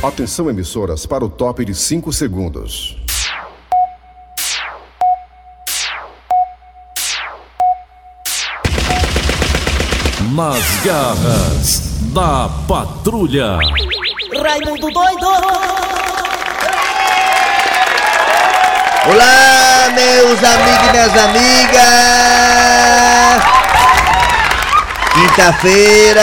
Atenção emissoras para o top de 5 segundos. Nas garras da patrulha. Raimundo doido! Olá, meus amigos e minhas amigas! Quinta-feira!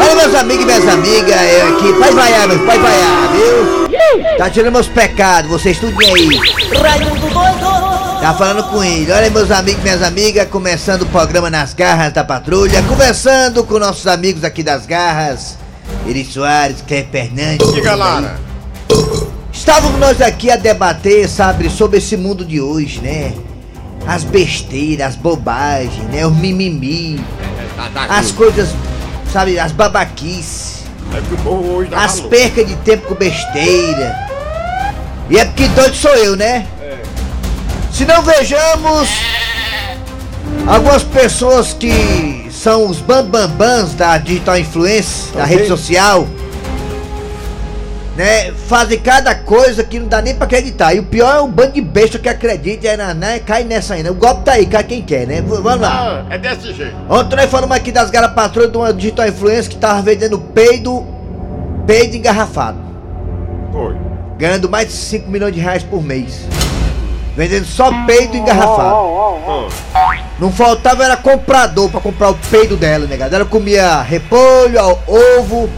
Olha, meus amigos e minhas amigas, eu aqui, pode vaiar, meu, pode vaiar, viu? Tá tirando meus pecados, vocês tudinho aí. Raimundo doido! Tá falando com ele. Olha, meus amigos e minhas amigas, começando o programa Nas Garras da Patrulha, conversando com nossos amigos aqui das Garras, Eri Soares, Cleber Fernandes. Diga, Lara. Estávamos nós aqui a debater, sabe, sobre esse mundo de hoje, né? As besteiras, as bobagens, né? Os mimimi, Tá, tá, as coisas, sabe, as babaquices, É que o povo hoje tá as percas de tempo com besteira. E é porque doido sou eu, né? Se não vejamos algumas pessoas que são os bambambãs da digital influence, da Ok. rede social, né? Fazem cada coisa que não dá nem pra acreditar. E o pior é o bando de besta que acredita, é, na- né? Cai nessa né? O golpe tá aí, cai quem quer, né? V- Vamos lá. Ah, é desse jeito. Ontem nós falamos aqui das garas patrulhas de uma digital influencer que tava vendendo peido, peido engarrafado. Foi. Ganhando mais de 5 milhões de reais por mês. Vendendo só peido engarrafado. Ó, Não faltava era comprador pra comprar o peido dela, negado. Ela comia repolho, ovo,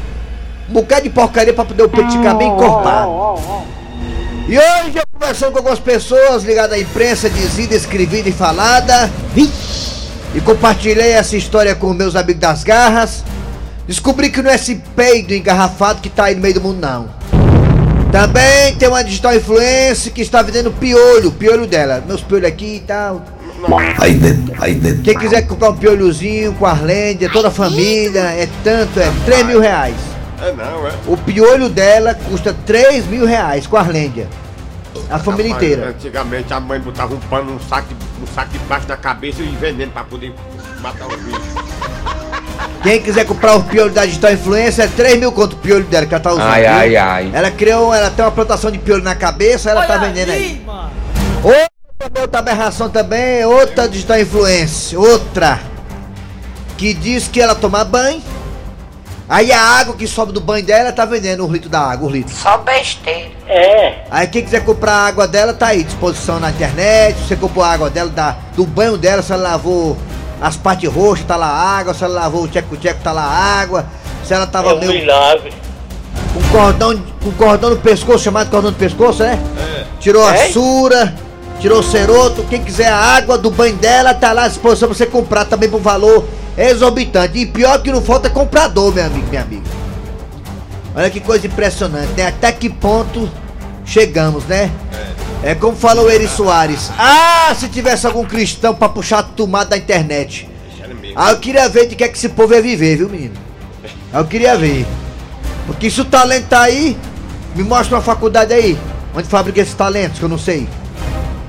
bocado de porcaria pra poder o peito ficar bem encorpado. E hoje eu conversando com algumas pessoas ligadas à imprensa, dizida, escrevida e falada. E compartilhei essa história com meus amigos das garras. Descobri que não é esse peido engarrafado que tá aí no meio do mundo, não. Também tem uma digital influencer que está vendendo piolho, piolho dela. Meus piolhos aqui e tal. Aí dentro, aí dentro. Quem quiser comprar um piolhozinho com Arlândia, toda a família, é tanto, é 3 mil reais. É não, é. O piolho dela custa 3 mil reais com Arlândia. A família Rapaz, inteira. Antigamente a mãe botava um pano num saco, um saco debaixo da cabeça e veneno pra poder matar o bicho. Quem quiser comprar o piolho da digital influencer, é 3 mil conto o piolho dela que ela tá usando. Ai, viu? ai, ai. Ela criou, ela tem uma plantação de piolho na cabeça, ela tá Olha vendendo aí. mano. Outra, outra aberração também, outra digital influencer, outra. Que diz que ela toma banho. Aí a água que sobe do banho dela tá vendendo um litro da água, um litro. Só besteira. Aí quem quiser comprar a água dela tá aí, disposição na internet. Você comprou a água dela, da, do banho dela, se ela lavou as partes roxas, tá lá a água. Se ela lavou o tcheco-tcheco, tá lá a água. Se ela tava É um meio milagre. com cordão, com cordão no pescoço, chamado cordão no pescoço, né? Tirou a É? sura, tirou o ceroto. Quem quiser a água do banho dela, tá lá à disposição pra você comprar também por valor exorbitante. E pior que não falta comprador, meu amigo, minha amiga. Olha que coisa impressionante, né? Até que ponto chegamos, né? É como falou Eri Soares. Ah, se tivesse algum cristão pra puxar a tomada da internet. Ah, eu queria ver de que é que esse povo ia viver, viu, menino? Eu queria ver. Porque se o talento tá aí, me mostra uma faculdade aí, onde fabrica esses talentos, que eu não sei.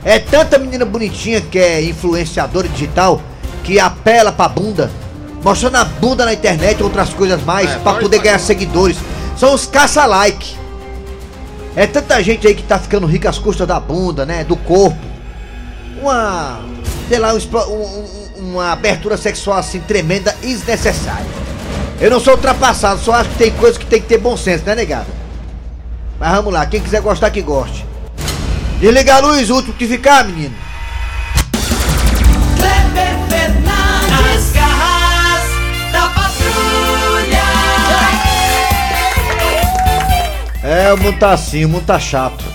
É tanta menina bonitinha que é influenciadora digital, que apela pra bunda, mostrando a bunda na internet e outras coisas mais, É, pra pode poder ganhar seguidores. São os caça-like. É tanta gente aí que tá ficando rica às custas da bunda, né? Do corpo. Uma. Sei lá, um um- um- uma abertura sexual assim tremenda e desnecessária. Eu não sou ultrapassado, só acho que tem coisas que tem que ter bom senso, né, negada? Mas vamos lá, quem quiser gostar, que goste. Desliga a luz, último que ficar, menino. É, o mundo tá assim, o mundo tá chato.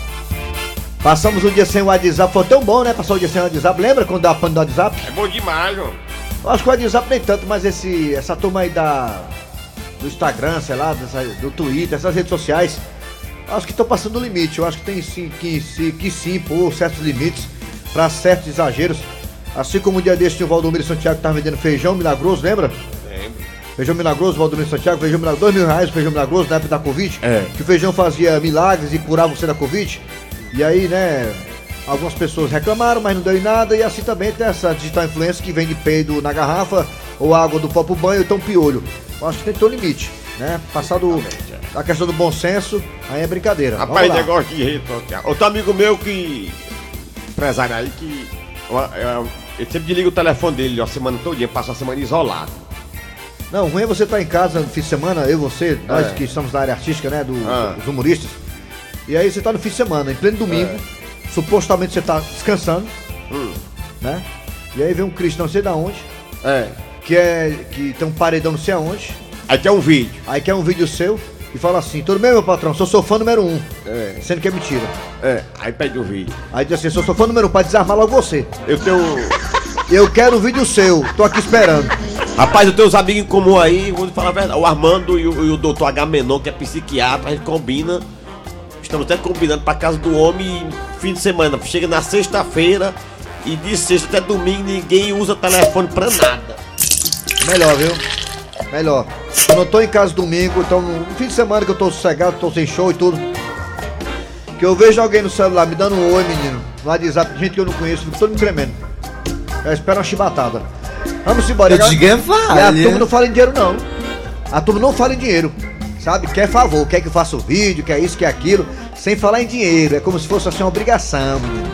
Passamos um dia sem o WhatsApp, foi tão bom, né? Passar o dia sem o WhatsApp. Lembra quando dava pano do WhatsApp? É bom demais, ó. Eu acho que o WhatsApp nem tanto, mas esse, essa turma aí da. do Instagram, sei lá, dessa- do Twitter, essas redes sociais, acho que estão passando o limite. Eu acho que tem sim que, se- que sim impor certos limites para certos exageros. Assim como um dia desse o Valdomiro Santiago que tava vendendo feijão milagroso, lembra? Lembro. Feijão milagroso, Valdomiro Santiago, feijão milagroso, dois mil reais o feijão milagroso na época da Covid. É. Que o feijão fazia milagres e curava você da Covid. E aí, né, algumas pessoas reclamaram, mas não deu em nada. E assim também tem essa digital influencer que vende peido na garrafa, ou água do próprio banho, então piolho. eu acho que tem que ter um limite, né? Passado a questão do bom senso, aí é brincadeira. Rapaz, negócio de rede social. Outro amigo meu que. empresário aí que. ó, é, Ele sempre desliga o telefone dele ó, a semana todinha, passa a semana isolado. Não, ruim é você estar em casa no fim de semana, eu, você, nós É. que estamos na área artística, né? Do, Ah. Dos humoristas. E aí você tá no fim de semana, em pleno domingo, supostamente você tá descansando, Hum. né? E aí vem um Cristo não sei da onde, É. que é. que tem um paredão não sei aonde, Aí tem um vídeo. aí quer um vídeo seu e fala assim, tudo bem, meu patrão, sou seu fã número um. É. Sendo que é mentira. É. Aí pede o vídeo. Aí diz assim, sou seu fã número um, pra desarmar logo você. Eu tenho. Eu quero o vídeo seu, tô aqui esperando. Rapaz, eu tenho uns amigos em comum aí, vou falar a verdade. O Armando e o, e o doutor H Menon, que é psiquiatra, a gente combina. Estamos até combinando pra casa do homem fim de semana. Chega na sexta-feira e de sexta até domingo ninguém usa telefone pra nada. Melhor, viu? Melhor. Eu não tô em casa domingo, então no fim de semana que eu tô sossegado, tô sem show e tudo. Que eu vejo alguém no celular me dando um oi, menino. No WhatsApp, gente que eu não conheço, todo me tremendo. Eu espero uma chibatada. Vamos embora. Eu E a- digo é E a vale. turma não fala em dinheiro, não. A turma não fala em dinheiro. Sabe? Quer favor, quer que eu faça o vídeo, quer isso, quer aquilo. Sem falar em dinheiro. É como se fosse assim uma obrigação, menino.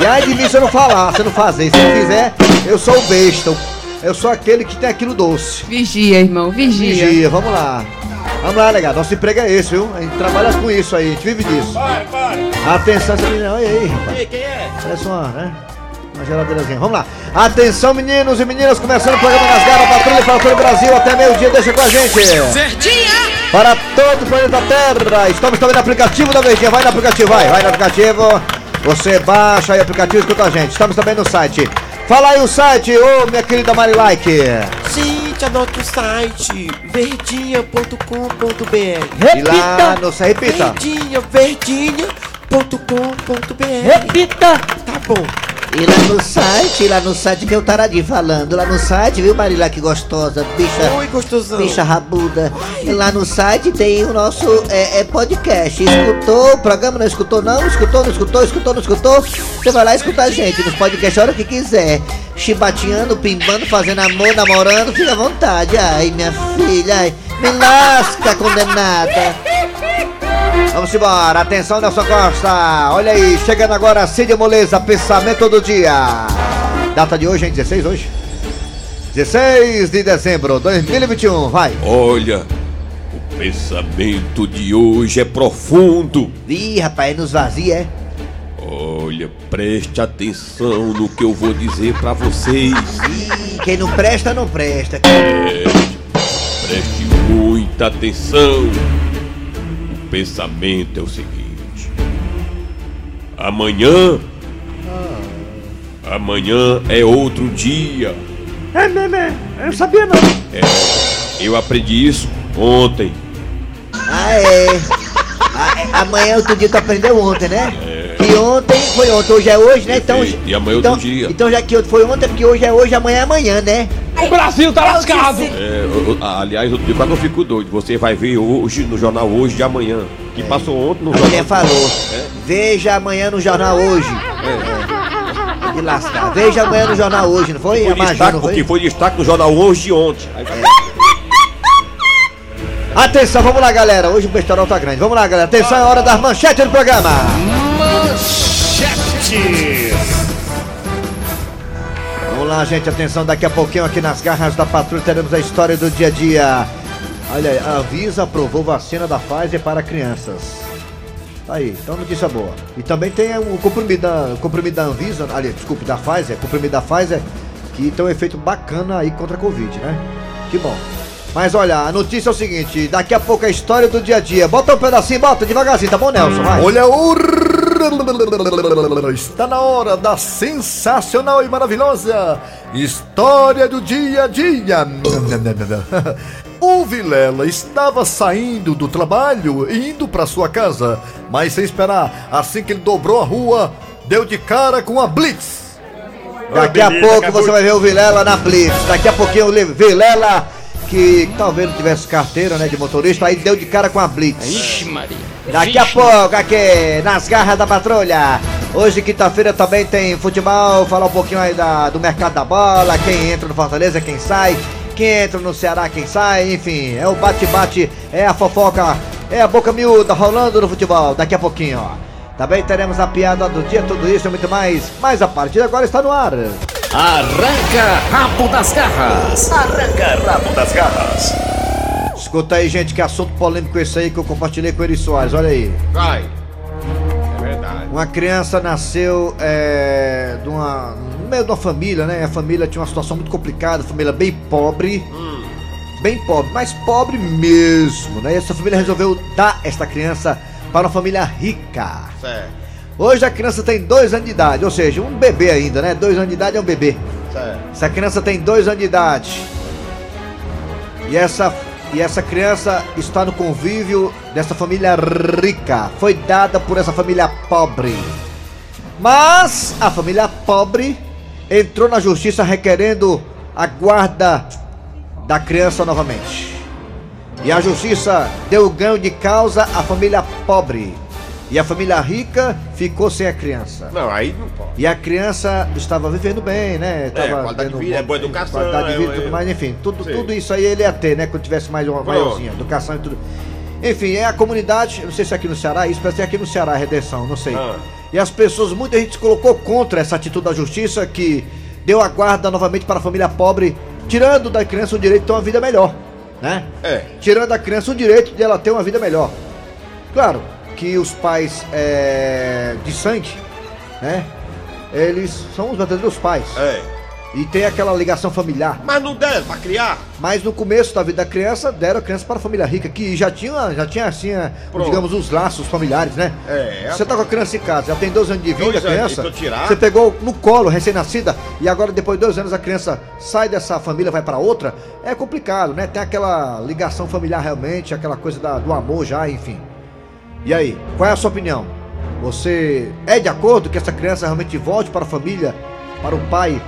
E aí de mim se eu não falar, se eu não fazer. Se eu fizer, eu sou o besta. Eu sou aquele que tem aquilo doce. Vigia, irmão, vigia. Vigia, vamos lá. Vamos lá, legal. Nosso emprego é esse, viu? A gente trabalha com isso aí, a gente vive disso. Vai, vai. Atenção, essa menina. Olha aí, rapaz. Ei, quem é? Parece uma, né? Geladeirazinha. Vamos lá. Atenção, meninos e meninas, começando o programa Nas Garras, Patrulha para todo o Brasil. Até meio-dia, deixa com a gente. Para todo o planeta Terra. Estamos também no aplicativo da Verdinha. Vai no aplicativo, vai, vai no aplicativo. Você baixa aí o aplicativo e escuta a gente. Estamos também no site. Fala aí o site, ô minha querida Mari Like. Gente, anota o site verdinha.com.br E lá no repita. Verdinha, verdinha.com.br Repita! Tá bom. E lá no site, lá no site que eu taradinho falando. Lá no site, viu, Marília, que gostosa, bicha. Oi, gostosão. Bicha rabuda. E lá no site tem o nosso é, é, podcast. Escutou o programa? Não escutou, não? Escutou, não escutou? Escutou, não escutou? Você vai lá escutar a gente nos podcasts a hora que quiser. Chibateando, pimbando, fazendo amor, namorando, fica à vontade. Ai, minha filha, ai, me lasca, condenada. Vamos embora, atenção Nelson Costa. Olha aí, chegando agora Cid Moleza, pensamento do dia. Data de hoje, hein? 16 hoje? 16 de dezembro de 2021, vai. Olha, o pensamento de hoje é profundo. Ih, rapaz, nos vazia, é? Olha, preste atenção no que eu vou dizer pra vocês. Ih, quem não presta, não presta. Preste muita atenção. O pensamento é o seguinte: amanhã. Amanhã é outro dia. É mesmo, é. Eu não sabia não. Eu aprendi isso ontem. Ah, é. Ah, é. Amanhã é outro dia tu aprendeu ontem, né? Que ontem foi ontem, hoje é hoje, né? Então. E amanhã é outro então, dia. Então já que foi ontem, é porque hoje é hoje, amanhã é amanhã, né? O Brasil tá lascado! É, eu- eu- aliás, eu digo que eu fico doido. Você vai ver hoje no jornal hoje de amanhã. Que passou ontem no A mulher jornal. falou. Veja amanhã no jornal hoje. É. De lascar. Veja amanhã no jornal hoje, não foi? Foi destaque, não o que foi? foi destaque no jornal hoje de ontem. Aí- Atenção, vamos lá, galera. Hoje o besterol tá grande. Vamos lá, galera. Atenção, é hora das manchetes do programa. Vamos lá, gente. Atenção, daqui a pouquinho aqui nas garras da patrulha teremos a história do dia a dia. Olha aí, a Anvisa aprovou vacina da Pfizer para crianças. Tá aí, então notícia boa. E também tem o comprimido da, comprimido da Anvisa, ali, desculpe, da Pfizer, comprimido da Pfizer, que tem um efeito bacana aí contra a Covid, né? Que bom. Mas olha, a notícia é o seguinte, daqui a pouco a história do dia a dia. Bota um pedacinho, bota devagarzinho, tá bom, Nelson? Vai. Olha o. Está na hora da sensacional e maravilhosa história do dia a dia. O Vilela estava saindo do trabalho e indo para sua casa, mas sem esperar, assim que ele dobrou a rua, deu de cara com a Blitz. Daqui a pouco você vai ver o Vilela na Blitz. Daqui a pouquinho o Le- Vilela, que talvez não tivesse carteira né, de motorista, aí deu de cara com a Blitz. Ixi, Maria. Daqui a pouco aqui, nas garras da patrulha. Hoje, quinta-feira, também tem futebol, falar um pouquinho aí da, do mercado da bola, quem entra no Fortaleza, quem sai. Quem entra no Ceará, quem sai, enfim, é o bate-bate, é a fofoca, é a boca miúda rolando no futebol. Daqui a pouquinho, ó. Também teremos a piada do dia, tudo isso e muito mais. Mas a partir de agora está no ar. Arranca rabo das garras. Arranca rabo das garras. Escuta aí, gente, que assunto polêmico esse aí que eu compartilhei com o Eri Soares, olha aí. Vai. É verdade. Uma criança nasceu é, de uma, no meio de uma família, né? A família tinha uma situação muito complicada, família bem pobre. Bem pobre, mas pobre mesmo, né? E essa família resolveu dar esta criança para uma família rica. Certo, Hoje a criança tem dois anos de idade, ou seja, um bebê ainda, né? Dois anos de idade é um bebê. certo. Essa criança tem dois anos de idade. E essa, e essa criança está no convívio dessa família rica. Foi dada por essa família pobre. Mas a família pobre entrou na justiça requerendo a guarda da criança novamente. E a justiça deu ganho de causa à família pobre. E a família rica ficou sem a criança. Não, aí não pode. E a criança estava vivendo bem, né? Tava qualidade tendo de vida, um é boa educação, Qualidade de vida e é- tudo mais, enfim. Tudo, Sim. tudo isso aí ele ia ter, né? Quando tivesse mais uma maiorzinha, educação e tudo. Enfim, é a comunidade, não sei se é aqui no Ceará, isso parece que é aqui no Ceará, a redenção, não sei. Ah. E as pessoas, muita gente se colocou contra essa atitude da justiça que deu a guarda novamente para a família pobre, tirando da criança o direito de ter uma vida melhor, né? É. tirando da criança o direito de ela ter uma vida melhor. Claro que os pais é, de sangue, né? Eles são os verdadeiros pais. É. E tem aquela ligação familiar. Mas não der pra criar. Mas no começo da vida da criança, deram a criança para a família rica, que já tinha, já tinha assim, é, Pronto. digamos, os laços familiares, né? É. Você tá com a criança em casa, já tem dois anos de vida, a criança. Você pegou no colo, recém-nascida, e agora depois de dois anos a criança sai dessa família, vai para outra, é complicado, né? Tem aquela ligação familiar realmente, aquela coisa da- do amor já, enfim. E aí, qual é a sua opinião? Você é de acordo que essa criança realmente volte para a família, para o pai,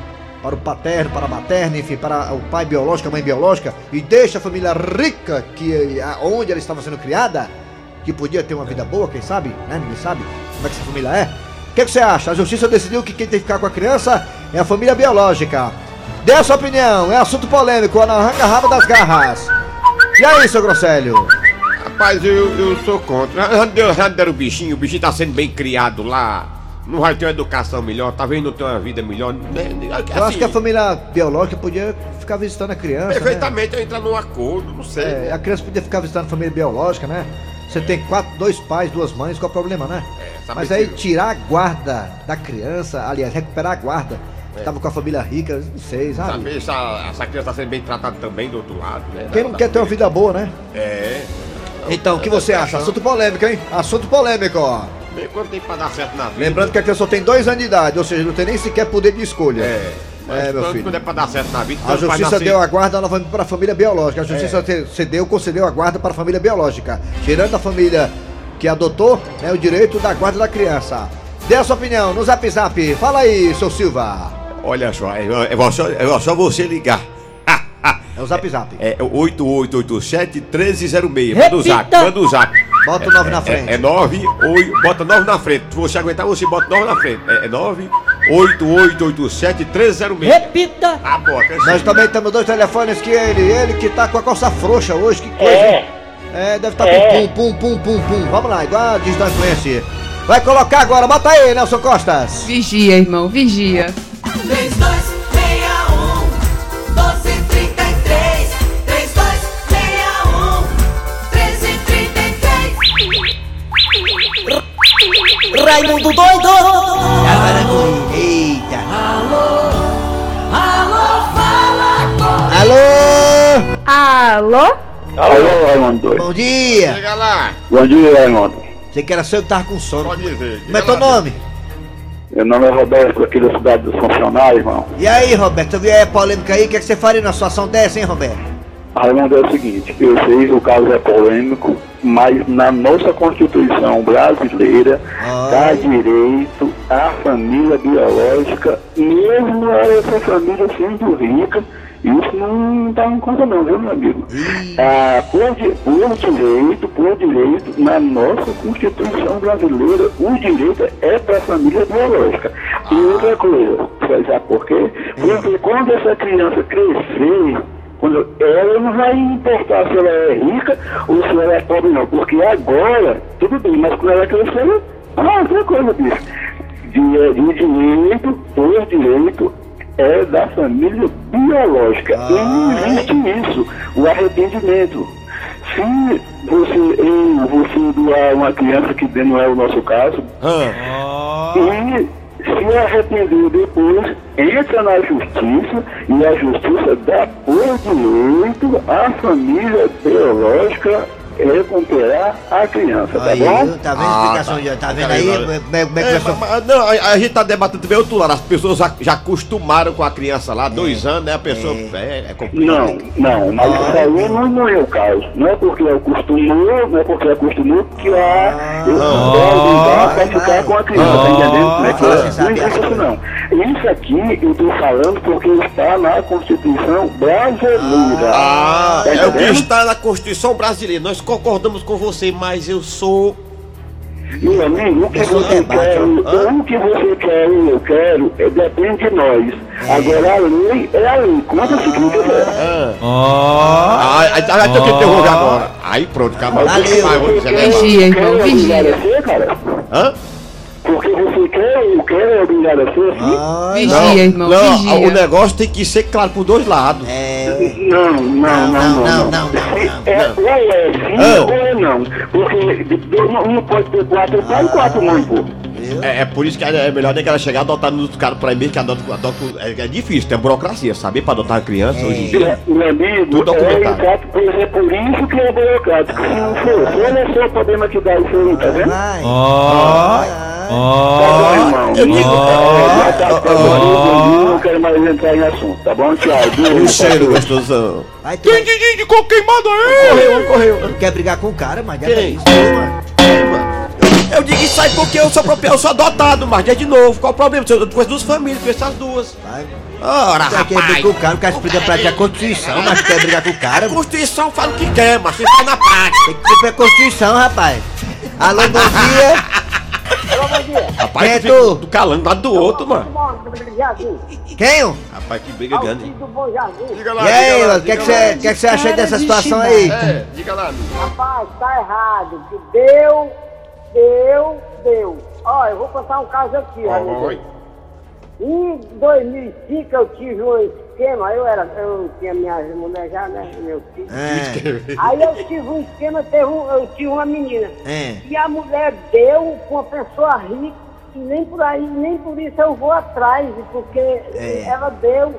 para o paterno, para a materna, enfim, para o pai biológico, a mãe biológica, e deixa a família rica que a- onde ela estava sendo criada, que podia ter uma vida boa, quem sabe, né? Ninguém sabe como é que essa família é. O que, que você acha? A justiça decidiu que quem tem que ficar com a criança é a família biológica. Dê a sua opinião, é assunto polêmico, na arranca rabo das garras. E aí, seu Grosselho? Rapaz, eu, eu sou contra. Já deram o bichinho, o bichinho tá sendo bem criado lá. Não vai ter uma educação melhor, talvez não tenha uma vida melhor. né? Eu acho que a família biológica podia ficar visitando a criança. né? Perfeitamente eu entrar num acordo, não sei. É, a criança podia ficar visitando a família biológica, né? Você tem quatro, dois pais, duas mães, qual é o problema, né? É, Mas aí tirar a guarda da criança, aliás, recuperar a guarda, que tava com a família rica, não sei, sabe? Saber se a- essa criança tá sendo bem tratada também do outro lado, né? Quem não quer ter uma vida boa, né? É. Então, o que você acha? Assunto polêmico, hein? Assunto polêmico, ó. Bem, quando tem pra dar certo na vida. Lembrando que a criança só tem dois anos de idade, ou seja, não tem nem sequer poder de escolha. É. Mas É, meu filho. quando é pra dar certo na vida, A justiça nascer- deu a guarda novamente para a família biológica. A justiça É. cedeu, concedeu a guarda para a família biológica, tirando a família que adotou né, o direito da guarda da criança. Dê a sua opinião no Zap Zap. Fala aí, seu Silva. Olha só, é, é só, é só você ligar. É o Zap Zap. É 8887-1306. Manda o zap, manda o zap. Bota o 9 na frente. É, é 9, 8, bota 9 na frente. Se você aguentar, você bota 9 na frente. É, é 9, 8887-1306. Repita! Ah, boa, Nós também temos dois telefones que ele, ele que tá com a calça frouxa hoje, que coisa. É. É, deve estar com pum, pum, pum, pum, pum. Vamos lá, igual a digital influencer. Vai colocar agora, bota aí, Nelson Costas. Vigia, irmão, vigia. 3261 Raimundo doido! Agora comigo. Eita. Alô, fala Alô? Alô? Alô, Raimundo. Bom dia. Chega lá, Bom dia, Raimundo. Sei que era seu que tava com sono. pode dizer. Como é teu nome? Meu nome é Roberto, aqui da cidade dos funcionários, irmão. E aí, Roberto, você viu aí a polêmica aí? O que, é que você faria numa situação dessa, hein, Roberto? Raimundo, é o seguinte, eu sei que o caso é polêmico, mas na nossa Constituição brasileira dá direito à família biológica, mesmo essa família sendo rica, isso não dá em conta não, viu, meu amigo? Ah, por, por direito, por direito, na nossa Constituição brasileira, o direito é para a família biológica. E outra coisa, você sabe por quê? Porque quando essa criança crescer, Quando ela não vai importar se ela é rica ou se ela é pobre, não. Porque agora, tudo bem, mas quando ela crescer, ah, outra coisa, bicho. De, de direito, por direito, é da família biológica. E não existe isso, o arrependimento. Se você, eu, você doar uma criança que não é o nosso caso, e se arrepender depois, entra na justiça e a justiça dá direito à família biológica recuperar a criança, tá Aí, bom? tá vendo a explicação? de- Tá vendo aí? É- como é que É, nós mas- mas- não, a, a gente tá debatendo também outro lado. As pessoas já, já acostumaram com a criança lá, dois anos, né? A pessoa. É, é complicado. Não, não, mas isso aí não, não é o caso. Não é porque acostumou, não é porque acostumou que a eu ligar pra ficar com a criança, tá entendendo como é que é? Não existe isso não. Isso aqui eu tô falando porque está na Constituição brasileira. Ah, Tá é o que está na Constituição brasileira. Nós concordamos com você, mas eu sou. Meu amigo, o que Pessoal você debate, quer, o que você quer e eu quero, é, depende de nós. Agora a lei é a lei, conta-se quem quiser. Ah, tem que interromper agora. Aí pronto, acabou. Valeu. Vai, vou dizer, né? Vigia, obrigar vigia. Hã? Porque eu quero é obrigado a ser assim? Vigia, irmão, não, vigia. o negócio tem que ser claro por dois lados. É. Não, não, não, não, não. não, É, ou é sim Ah. ou é não. Porque de- de- não não pode ter quatro pai e quatro mãe, pô. É, é por isso que é melhor nem que ela chegar a adotar nos caras por aí mesmo, que adota, adota é, é difícil, tem burocracia, saber pra adotar criança hoje em dia. Meu amigo, Tudo é documentado. exato, pois é por isso que é burocrático. Se não for, olha só o problema que dá isso aí, tá vendo? Vai. Tá bom, irmão. eu digo- já tá não quero mais entrar em assunto, tá bom? Tchau. O cheiro gostosão. Vai, tu vai- de, de coco queimado aí! Correu, correu. Quer brigar com o cara, mas é Quem? isso. Eu digo isso aí porque eu sou próprio, eu sou adotado, mas é de novo. Qual o problema? Eu conheço duas famílias, conheço as duas. Vai. Ora, Quer quer brigar com o cara, o cara explica pra ti a Constituição, mas quer brigar com o cara, A Constituição fala o que quer, mas você faz na prática. tem que cumprir a Constituição, rapaz. Alô, bom dia. Rapaz, Quem é tu fica tu? do calando do lado do outro, mano. Quem? Rapaz, que briga grande. Diga E aí, mano, o que é você que é que você achou dessa situação aí? É, diga lá, amigo. Rapaz, tá errado. Que deu, deu, deu. Ó, eu vou contar um caso aqui, Raimundo. Oi. Em 2005 eu tive um esquema, eu era, eu tinha minha mulher já, né? Meu filho. É, Aí eu tive um esquema, teve um- eu tive uma menina. é. E a mulher deu com uma pessoa rica, e nem por aí, nem por isso eu vou atrás, porque É. ela deu,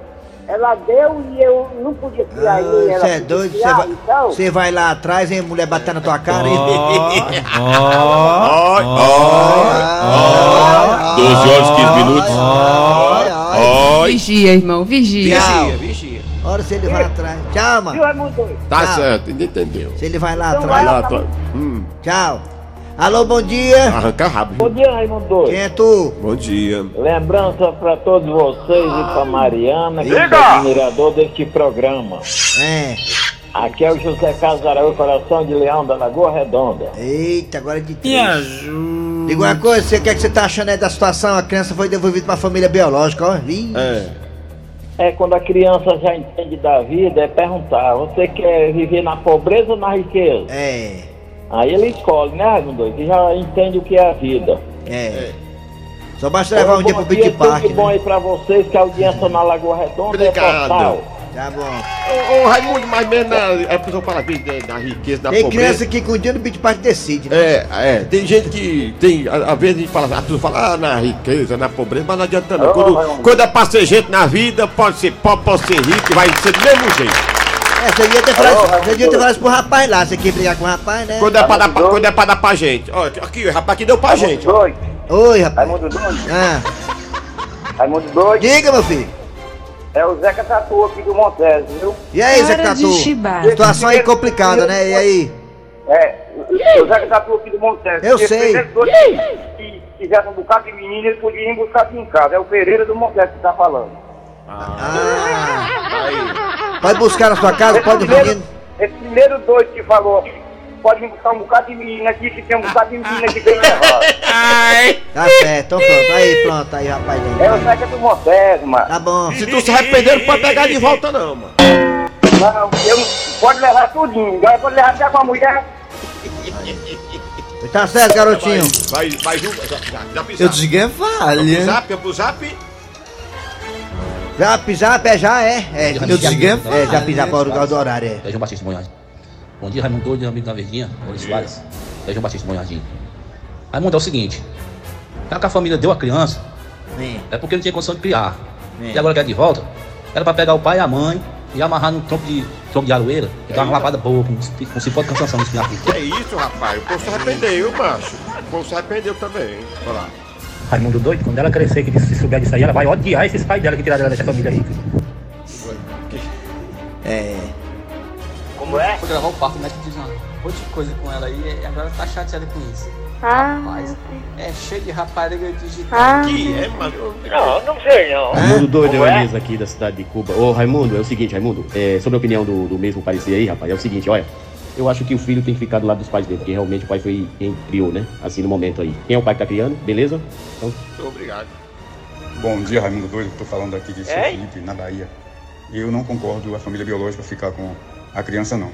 ela deu e eu não podia criar nem ela. Você é doido? Você vai, então, você vai lá atrás, hein, mulher bater na tua cara e. Oi, oi. 12 horas, 15 minutos. Oi. Vigia, irmão, vigia. Vigia, vigia. Olha se ele vai atrás. Tchau, viu, mano. Raimundo? Tá Tchau. certo, entendeu. Se ele vai lá Então atrás. vai Lá, tô- Hum, Tchau. Alô, bom dia. arranca. Bom dia, Raimundo. Quem é tu? Bom dia. Lembrança para todos vocês e para Mariana, que é Diga! admirador deste programa. É. Aqui é o José Casarão, coração de leão da Lagoa Redonda. Eita, agora é de três. Diga uma coisa, você quer que você tá achando aí da situação? A criança foi devolvida pra família biológica, ó. Ih, É. É quando a criança já entende da vida, é perguntar, você quer viver na pobreza ou na riqueza? É, Aí ele escolhe, né, Raimundo? Que já entende o que é a vida. é. Só basta levar um dia pro Bom Beach Park, Tudo bom né? aí pra vocês, que a audiência na Lagoa Redonda é Obrigado. total. Tá bom. Ô, ô, Raimundo, mas mesmo na, é a pessoa fala bem da, da riqueza, da Tem pobreza. criança que com o dia do Park decide, né? É, é, tem gente que tem, às vezes a gente fala, a pessoa fala, ah, na riqueza, na pobreza, mas não adianta não. Ô, Quando, Raimundo. quando é pra ser gente na vida, pode ser pobre, pode ser rico, vai ser do mesmo jeito. É, você devia ter falado, isso- você devia ter falado isso pro rapaz lá. Você quer brigar com o rapaz, né? Quando é pra dar pra, quando é pra dar pra gente. Ó, aqui, o rapaz que deu pra gente. ó. Doido. Oi, rapaz. Raimundo doido. Ah, Raimundo doido. diga, meu filho. É o Zeca Tatu aqui do Montes, viu? E aí, de Tatu? Situação aí complicada, né? E aí? É, o Zeca Tatu aqui do Montes. Eu sei. Se tivesse um bocado de menino, ele podia ir buscar aqui em casa. É o Pereira do Montes que tá falando. Ah, pode buscar na sua casa, Esse pode vir. esse primeiro doido que falou, pode vir buscar um bocado de menino aqui, que tem um bocado de menino aqui bem errado. Tá certo, então pronto. Aí, pronto, aí, rapaz. É o. Zeca do Montes, mano. Tá bom. Se tu se arrepender, não pode pegar de volta não, mano. Não, eu, pode levar tudinho. Agora pode levar até com a mulher. Tá certo, garotinho. Vai, vai junto. Já, já, já pisar. Eu desliguei a Vamos pro falha. zap, vamos pro zap. Zap, zap, é já é. É, Eu desliguei a É, já pisar para o lugar do horário, é. É João Batista Monhagem. Bom dia, Raimundo Doido, amigo da Verdinha, Maurício Soares. É João Batista Monhagem. Raimundo, é o seguinte. Já que a família deu a criança, é porque não tinha condição de criar. É. E agora quer de volta, era pra pegar o pai e a mãe e amarrar num tronco de, tronco de aroeira e dar uma lavada boa, com, com cipó de canção no espinhaco. É isso, rapaz. O povo se arrependeu, macho. O povo se arrependeu também. Olha lá. Raimundo Doido, quando ela crescer, que se souber disso aí, ela vai odiar esses pais dela que tiraram ela dessa família aí. É. Como é? Foi gravar o parto, o médico diz uma monte de coisa com ela aí e agora tá chateada com isso. Ah, Mas é cheio de rapariga digital. Ah. Que é, mano? Não, não sei não. Raimundo Doido, é é? Elias aqui da cidade de Cuba. Ô, Raimundo, é o seguinte, Raimundo, é, sobre a opinião do, do mesmo parecer aí, rapaz, é o seguinte, olha. Eu acho que o filho tem que ficar do lado dos pais dele, porque realmente o pai foi quem criou, né? Assim, no momento aí. Quem é o pai que tá criando, beleza? Então, Obrigado. Bom dia, Raimundo Doido. Estou falando aqui de São. Felipe, na Bahia. Eu não concordo a família biológica ficar com a criança, não.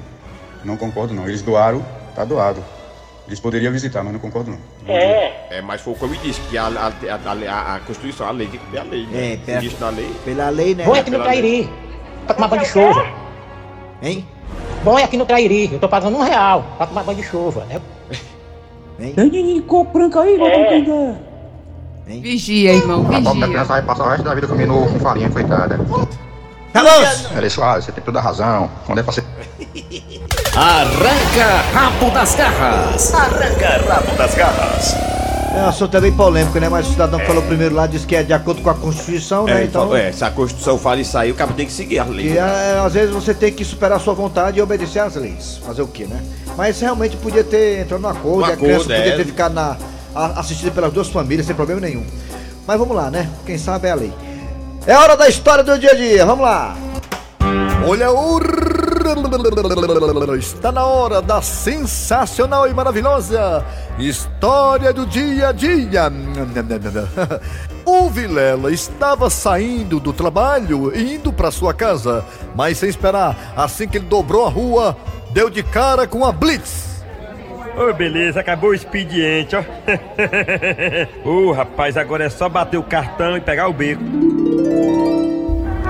Não concordo, não. Eles doaram, tá doado. Eles poderiam visitar, mas não concordo, não. É, mas foi como eu disse, que a, a, a, a, a Constituição, a lei tem que ter a lei. Né? É, Se diz na lei. Pela lei, né? Bom é aqui no Pela. Trairi, pra tomar banho de chuva. Hein? Bom é aqui no Trairi, eu tô pagando um real pra tomar banho de chuva. É... Hein? Tem de coco branco aí, vou entender. Vigia, irmão, vigia. vai passar o resto da vida comendo com farinha, coitada. Tá bom. Ela Soares, você tem toda a razão. Quando é pra ser Arranca rabo das garras. Arranca rabo das garras. É um assunto é bem polêmico, né? Mas o cidadão que falou primeiro lá disse que é de acordo com a Constituição, né? É, Então. é, se a Constituição fala isso aí, o cara tem que seguir a lei. E é, às vezes você tem que superar a sua vontade e obedecer às leis. Fazer o quê, né? Mas realmente podia ter entrado num acordo, Um a criança podia é. ter ficado na, assistida pelas duas famílias sem problema nenhum. Mas vamos lá, né? Quem sabe é a lei. É hora da história do dia a dia, vamos lá! Olha o. Está na hora da sensacional e maravilhosa história do dia a dia. O Vilela estava saindo do trabalho e indo para sua casa, mas sem esperar, assim que ele dobrou a rua, deu de cara com a Blitz. Ô, beleza, acabou o expediente, ó. Ô, rapaz, agora é só bater o cartão e pegar o beco.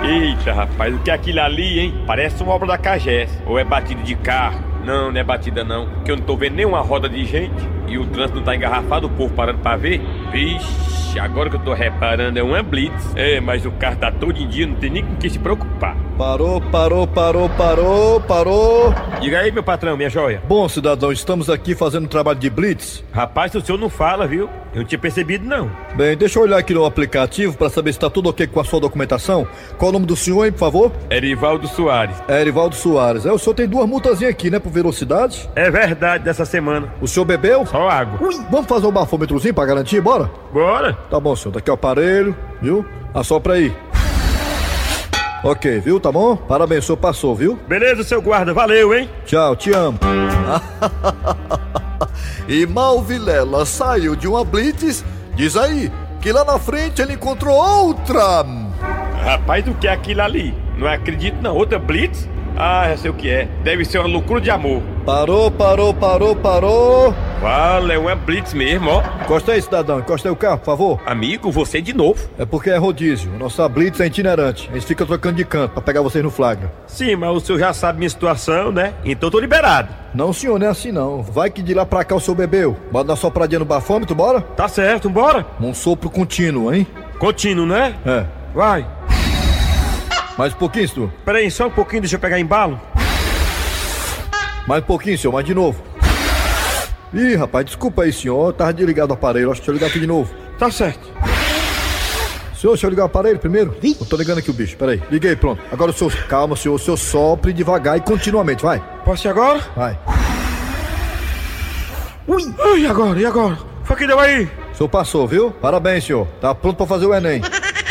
Eita, rapaz, o que é aquilo ali, hein? Parece uma obra da Cagés. Ou é batida de carro? Não, não é batida não. Que eu não tô vendo nenhuma roda de gente. E o trânsito não tá engarrafado, o povo parando pra ver. Vixe, agora que eu tô reparando, é uma blitz. É, mas o carro tá todo em dia, não tem nem com que se preocupar. Parou, parou, parou, parou, parou. Diga aí, meu patrão, minha joia. Bom, cidadão, estamos aqui fazendo um trabalho de Blitz. Rapaz, o senhor não fala, viu? Eu não tinha percebido, não. Bem, deixa eu olhar aqui no aplicativo para saber se está tudo ok com a sua documentação. Qual o nome do senhor, hein, por favor? Erivaldo Soares. É Erivaldo Soares. É, o senhor tem duas multazinhas aqui, né, por velocidade? É verdade dessa semana. O senhor bebeu? Só água. Ui, vamos fazer um bafômetrozinho pra garantir, bora? Bora. Tá bom, senhor. Daqui é o aparelho, viu? Assopra aí. Ok, viu? Tá bom? Parabéns, o senhor passou, viu? Beleza, seu guarda. Valeu, hein? Tchau, te amo. e Mal Vilela saiu de uma blitz, diz aí, que lá na frente ele encontrou outra. Rapaz, o que é aquilo ali? Não acredito não. Outra blitz? Ah, já sei o que é. Deve ser uma loucura de amor. Parou, parou, parou, parou. Vale, é uma blitz mesmo, ó. Encosta aí, cidadão. Encosta aí o carro, por favor. Amigo, você de novo. É porque é rodízio. Nossa blitz é itinerante. A gente fica trocando de canto pra pegar vocês no flagra. Sim, mas o senhor já sabe minha situação, né? Então tô liberado. Não, senhor, não é assim não. Vai que de lá pra cá o senhor bebeu. Dar uma sopradinha no bafômetro, bora? Tá certo, bora. Um sopro contínuo, hein? Contínuo, né? É. Vai. Mais um pouquinho, senhor. Peraí, só um pouquinho, deixa eu pegar embalo. Mais um pouquinho, senhor, mais de novo. Ih, rapaz, desculpa aí, senhor. Eu tava desligado o aparelho. Acho que deixa eu ligar aqui de novo. Tá certo. Senhor, deixa eu ligar o aparelho primeiro. Eu tô ligando aqui o bicho, peraí. Liguei, pronto. Agora o senhor, calma, senhor. O senhor sopre devagar e continuamente, vai. Posso ir agora? Vai. Ui! Ai, e agora? E agora? Foi que deu aí? O senhor passou, viu? Parabéns, senhor. Tá pronto pra fazer o Enem.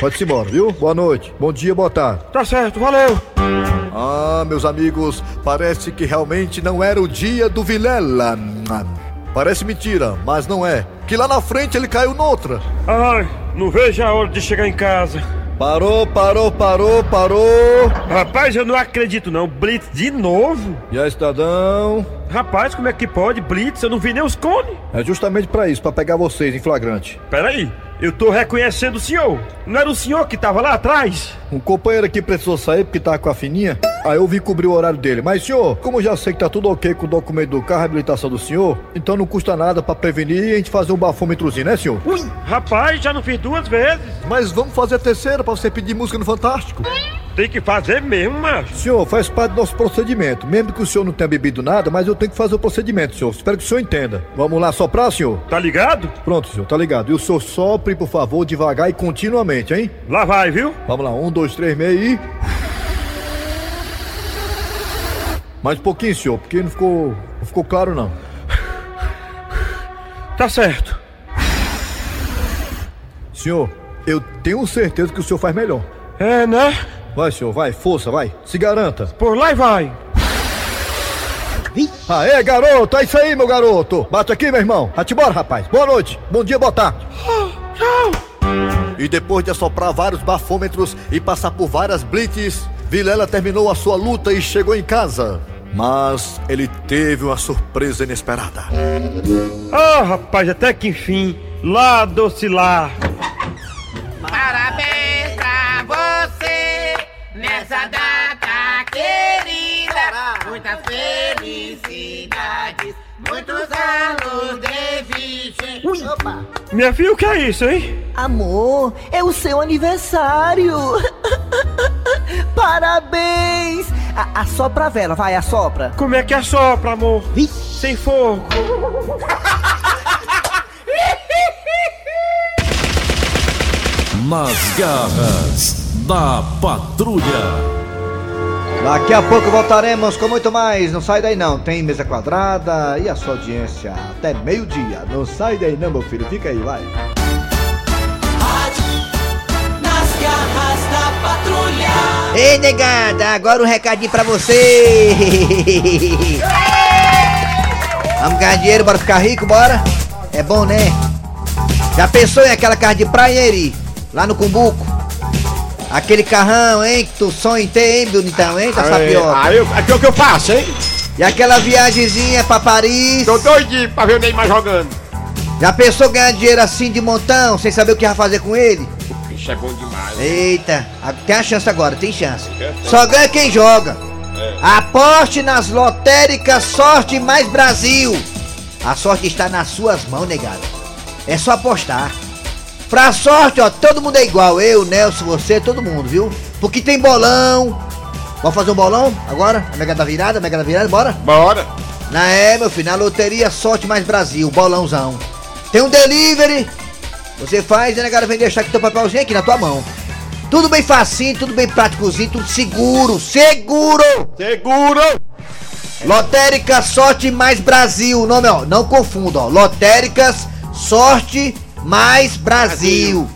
Pode-se embora, viu? Boa noite. Bom dia, boa tarde. Tá certo, valeu. Ah, meus amigos, parece que realmente não era o dia do Vilela. Parece mentira, mas não é. Que lá na frente ele caiu noutra. Ai, não vejo a hora de chegar em casa. Parou, parou, parou, parou. Rapaz, eu não acredito não. Blitz de novo? E aí, cidadão? Rapaz, como é que pode? Blitz? Eu não vi nem os cones. É justamente pra isso, pra pegar vocês em flagrante. Peraí, eu tô reconhecendo o senhor. Não era o senhor que tava lá atrás? Um companheiro aqui precisou sair porque tava com a fininha. Aí eu vim cobrir o horário dele. Mas, senhor, como eu já sei que tá tudo ok com o documento do carro, a habilitação do senhor, então não custa nada pra prevenir e a gente fazer um bafômetrozinho, né, senhor? Ui, rapaz, já não fiz duas vezes. Mas vamos fazer a terceira pra você pedir música no Fantástico. Tem que fazer mesmo, macho. Senhor, faz parte do nosso procedimento. Mesmo que o senhor não tenha bebido nada, mas eu tenho que fazer o procedimento, senhor. Espero que o senhor entenda. Vamos lá soprar, senhor? Tá ligado? Pronto, senhor, tá ligado. E o senhor sopre, por favor, devagar e continuamente, hein? Lá vai, viu? Vamos lá, um, dois, três, meio e. Mais um pouquinho, senhor, porque não ficou. não ficou claro não. Tá certo. Senhor, eu tenho certeza que o senhor faz melhor. É, né? Vai, senhor, vai, força, vai. Se garanta. Por lá e vai. Aê, garoto, é isso aí, meu garoto. Bate aqui, meu irmão. Bate embora, rapaz. Boa noite. Bom dia, boa tarde. E depois de assoprar vários bafômetros e passar por várias blitz, Vilela terminou a sua luta e chegou em casa. Mas ele teve uma surpresa inesperada. Ah, rapaz, até que enfim. Lá, doce lá. Parabéns nessa data querida. Muitas felicidades, muitos anos de vida. Ui. Minha filha, o que é isso, hein? Amor, é o seu aniversário. Parabéns. A, assopra a vela, vai, assopra. Como é que assopra, amor? Sem fogo. Nas garras da patrulha. Daqui a pouco voltaremos com muito mais. Não sai daí não. Tem mesa quadrada e a sua audiência até meio-dia. Não sai daí não, meu filho. Fica aí, vai. Nas garras da patrulha. Ei, negada, agora um recadinho pra você. Vamos ganhar dinheiro, bora ficar rico, bora? É bom, né? Já pensou em aquela casa de praia, Eri? Lá no Cumbuco? Aquele carrão, hein? Que tu sonha em ter, hein, bonitão, hein, da Sapioca? Aí, é o que eu faço, hein? E aquela viagemzinha pra Paris? Tô doidinho pra ver o Neymar jogando. Já pensou ganhar dinheiro assim de montão, sem saber o que vai fazer com ele? Isso é bom demais. Eita, tem a chance agora, tem chance. Só ganha quem joga. É. Aposte nas lotéricas Sorte Mais Brasil. A sorte está nas suas mãos, negado. É só apostar. Pra sorte, ó, todo mundo é igual. Eu, Nelson, você, todo mundo, viu? Porque tem bolão. Vamos fazer um bolão agora? A Mega da Virada, a Mega da Virada, bora? Bora. Na é, meu filho, na loteria Sorte Mais Brasil, bolãozão. Tem um delivery. Você faz e a negada vem deixar aqui teu papelzinho aqui na tua mão. Tudo bem facinho, tudo bem práticozinho, tudo seguro, seguro! Seguro! Lotéricas Sorte Mais Brasil, o nome ó, não confunda, ó. Lotéricas Sorte Mais Brasil.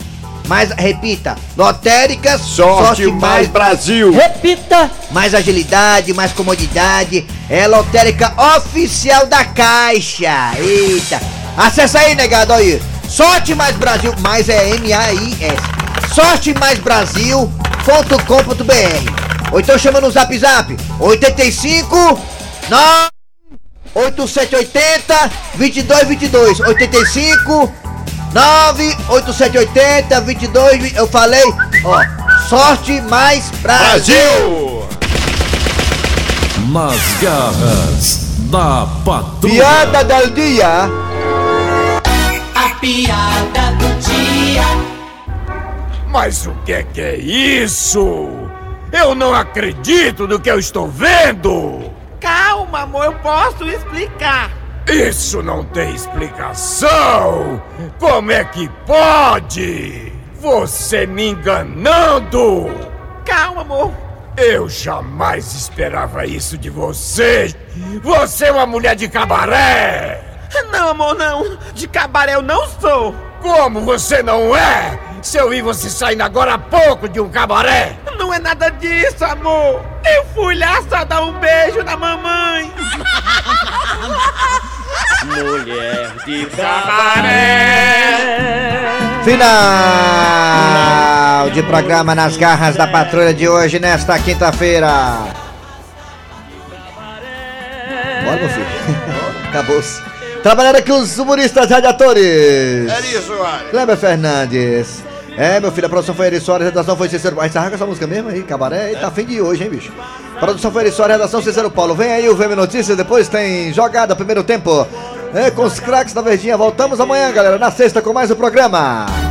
Mais, repita, Lotéricas Sorte Mais Brasil. Repita! Mais agilidade, mais comodidade. É a lotérica oficial da Caixa. Eita. Acessa aí, negado, aí. Sorte Mais Brasil, mais é M-A-I-S. Sorte Mais Brasil.com.br. Ou então chama no zap zap 85 9 8780 2222 85 98780 22 eu falei, ó, sorte mais Brasil. Nas garras da patrulha. Piada del dia. A piada do dia. Mas o que é que é isso? Eu não acredito no que eu estou vendo! Calma, amor, eu posso explicar. Isso não tem explicação! Como é que pode? Você me enganando! Calma, amor. Eu jamais esperava isso de você! Você é uma mulher de cabaré! Não, amor, não. De cabaré eu não sou. Como você não é? Se eu vi você saindo agora há pouco de um cabaré! Não é nada disso, amor. Eu fui lá só dar um beijo na mamãe. Mulher de cabaré. Final de programa nas garras da patrulha de hoje, nesta quinta-feira. Bora, meu filho. Acabou-se. Trabalhando aqui os humoristas radiadores. Eri Soares. Kleber Fernandes. É, meu filho, a produção foi Eri Soares, a redação foi. Vai encerrar com essa música mesmo aí, cabaré? Tá fim de hoje, hein, bicho? Produção foi Eri Soares, redação Cícero Paulo. Vem aí o VM Notícias, depois tem jogada, primeiro tempo. É, com os craques da Verdinha. Voltamos amanhã, galera, na sexta com mais um programa.